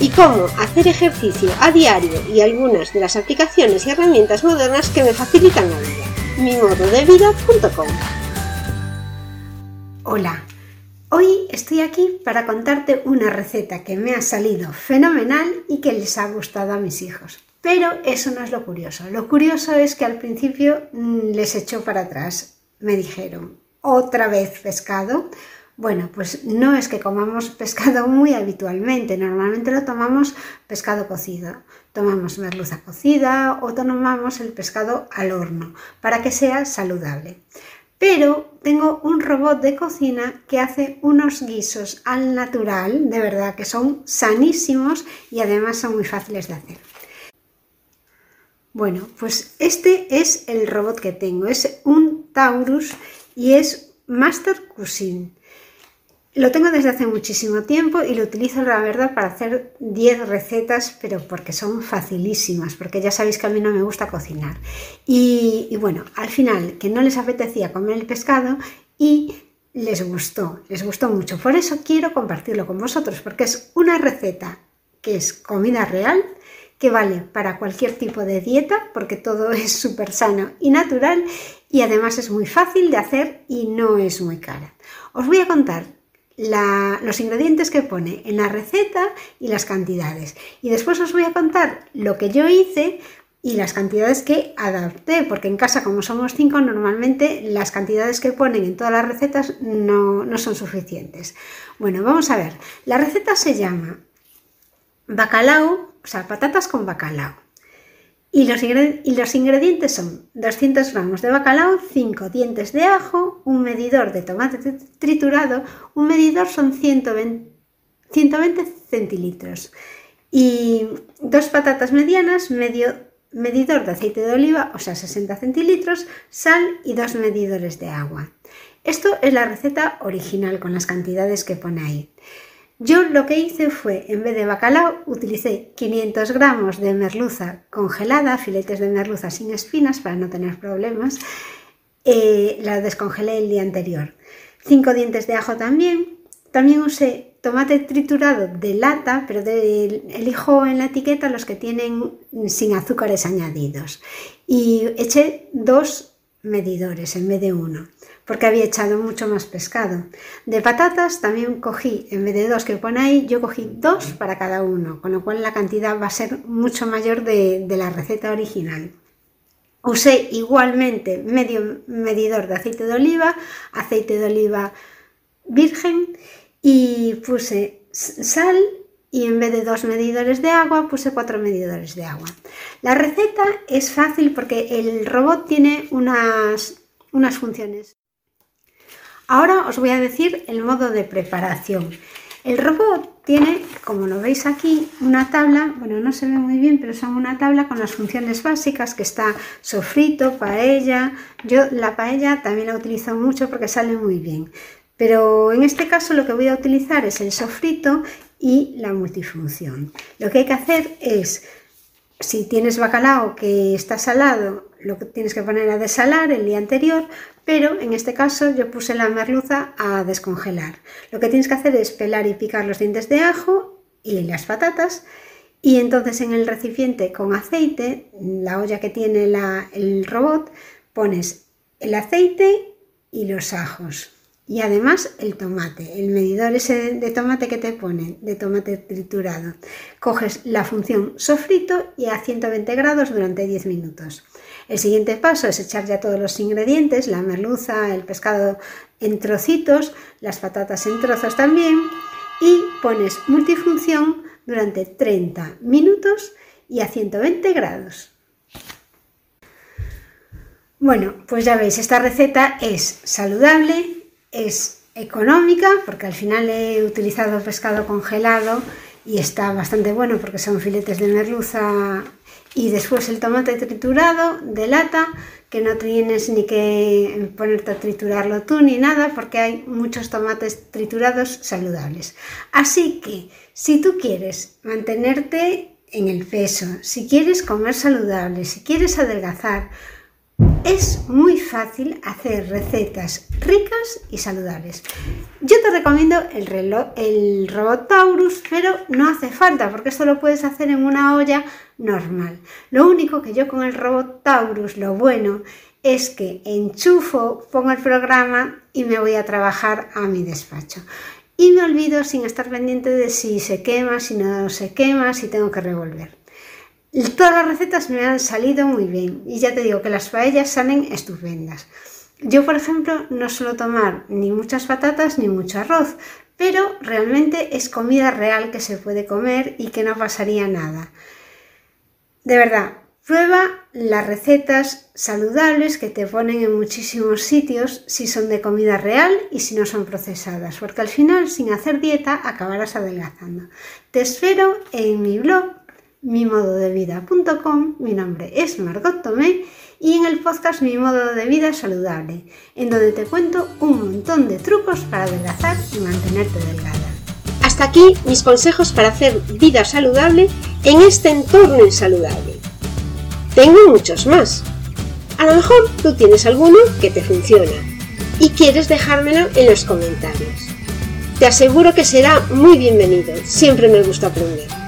y cómo hacer ejercicio a diario y algunas de las aplicaciones y herramientas modernas que me facilitan la vida. mimododevida.com Hola, hoy estoy aquí para contarte una receta que me ha salido fenomenal y que les ha gustado a mis hijos. Pero eso no es lo curioso. Lo curioso es que al principio mm, les echó para atrás. Me dijeron, otra vez pescado, bueno, pues no es que comamos pescado muy habitualmente, normalmente lo tomamos pescado cocido. Tomamos merluza cocida o tomamos el pescado al horno para que sea saludable. Pero tengo un robot de cocina que hace unos guisos al natural, de verdad que son sanísimos y además son muy fáciles de hacer. Bueno, pues este es el robot que tengo, es un Taurus y es Master Cuisine. Lo tengo desde hace muchísimo tiempo y lo utilizo, la verdad, para hacer 10 recetas, pero porque son facilísimas, porque ya sabéis que a mí no me gusta cocinar. Y, bueno, al final, que no les apetecía comer el pescado y les gustó, les gustó mucho. Por eso quiero compartirlo con vosotros, porque es una receta que es comida real, que vale para cualquier tipo de dieta, porque todo es súper sano y natural, y además es muy fácil de hacer y no es muy cara. Os voy a contar los ingredientes que pone en la receta y las cantidades. Y después os voy a contar lo que yo hice y las cantidades que adapté, porque en casa como somos cinco, normalmente las cantidades que ponen en todas las recetas no, no son suficientes. Bueno, vamos a ver. La receta se llama bacalao, o sea, patatas con bacalao. Y los, ingredientes son 200 gramos de bacalao, 5 dientes de ajo, un medidor de tomate triturado, un medidor son 120, 120 centilitros y dos patatas medianas, medio medidor de aceite de oliva, o sea 60 centilitros, sal y dos medidores de agua. Esto es la receta original con las cantidades que pone ahí. Yo lo que hice fue, en vez de bacalao, utilicé 500 gramos de merluza congelada, filetes de merluza sin espinas para no tener problemas. Eh, la descongelé el día anterior. 5 dientes de ajo también. También usé tomate triturado de lata, pero elijo en la etiqueta los que tienen sin azúcares añadidos. Y eché dos medidores en vez de uno porque había echado mucho más pescado. De patatas también cogí, en vez de dos que pone ahí, yo cogí dos para cada uno, con lo cual la cantidad va a ser mucho mayor de, la receta original. Usé igualmente medio medidor de aceite de oliva, aceite de oliva virgen y puse sal y en vez de dos medidores de agua puse cuatro medidores de agua. La receta es fácil porque el robot tiene unas, unas funciones. Ahora os voy a decir el modo de preparación. El robot tiene, como lo veis aquí, una tabla, bueno, no se ve muy bien, pero son una tabla con las funciones básicas que está sofrito, paella. Yo la paella también la utilizo mucho porque sale muy bien. Pero en este caso lo que voy a utilizar es el sofrito y la multifunción. Lo que hay que hacer es, si tienes bacalao que está salado, lo que tienes que poner a desalar el día anterior, pero en este caso yo puse la merluza a descongelar. Lo que tienes que hacer es pelar y picar los dientes de ajo y las patatas y entonces en el recipiente con aceite, la olla que tiene el robot, pones el aceite y los ajos. Y además el tomate, el medidor ese de tomate que te pone, de tomate triturado. Coges la función sofrito y a 120 grados durante 10 minutos. El siguiente paso es echar ya todos los ingredientes, la merluza, el pescado en trocitos, las patatas en trozos también y pones multifunción durante 30 minutos y a 120 grados. Bueno, pues ya veis, esta receta es saludable, es económica, porque al final he utilizado pescado congelado y está bastante bueno porque son filetes de merluza y después el tomate triturado de lata que no tienes ni que ponerte a triturarlo tú ni nada porque hay muchos tomates triturados saludables. Así que si tú quieres mantenerte en el peso, si quieres comer saludable, si quieres adelgazar, es muy fácil hacer recetas ricas y saludables. Yo te recomiendo el, reloj, el robot Taurus, pero no hace falta porque esto lo puedes hacer en una olla normal. Lo único que yo con el robot Taurus, lo bueno es que enchufo, pongo el programa y me voy a trabajar a mi despacho. Y me olvido sin estar pendiente de si se quema, si no se quema, si tengo que revolver. Todas las recetas me han salido muy bien y ya te digo que las paellas salen estupendas. Yo, por ejemplo, no suelo tomar ni muchas patatas ni mucho arroz, pero realmente es comida real que se puede comer y que no pasaría nada. De verdad, prueba las recetas saludables que te ponen en muchísimos sitios si son de comida real y si no son procesadas, porque al final sin hacer dieta acabarás adelgazando. Te espero en mi blog mimododevida.com. Mi nombre es Margot Tomé y en el podcast Mi modo de vida saludable, en donde te cuento un montón de trucos para adelgazar y mantenerte delgada. Hasta aquí mis consejos para hacer vida saludable en este entorno insaludable. Tengo muchos más. A lo mejor tú tienes alguno que te funciona y quieres dejármelo en los comentarios. Te aseguro que será muy bienvenido, siempre me gusta aprender.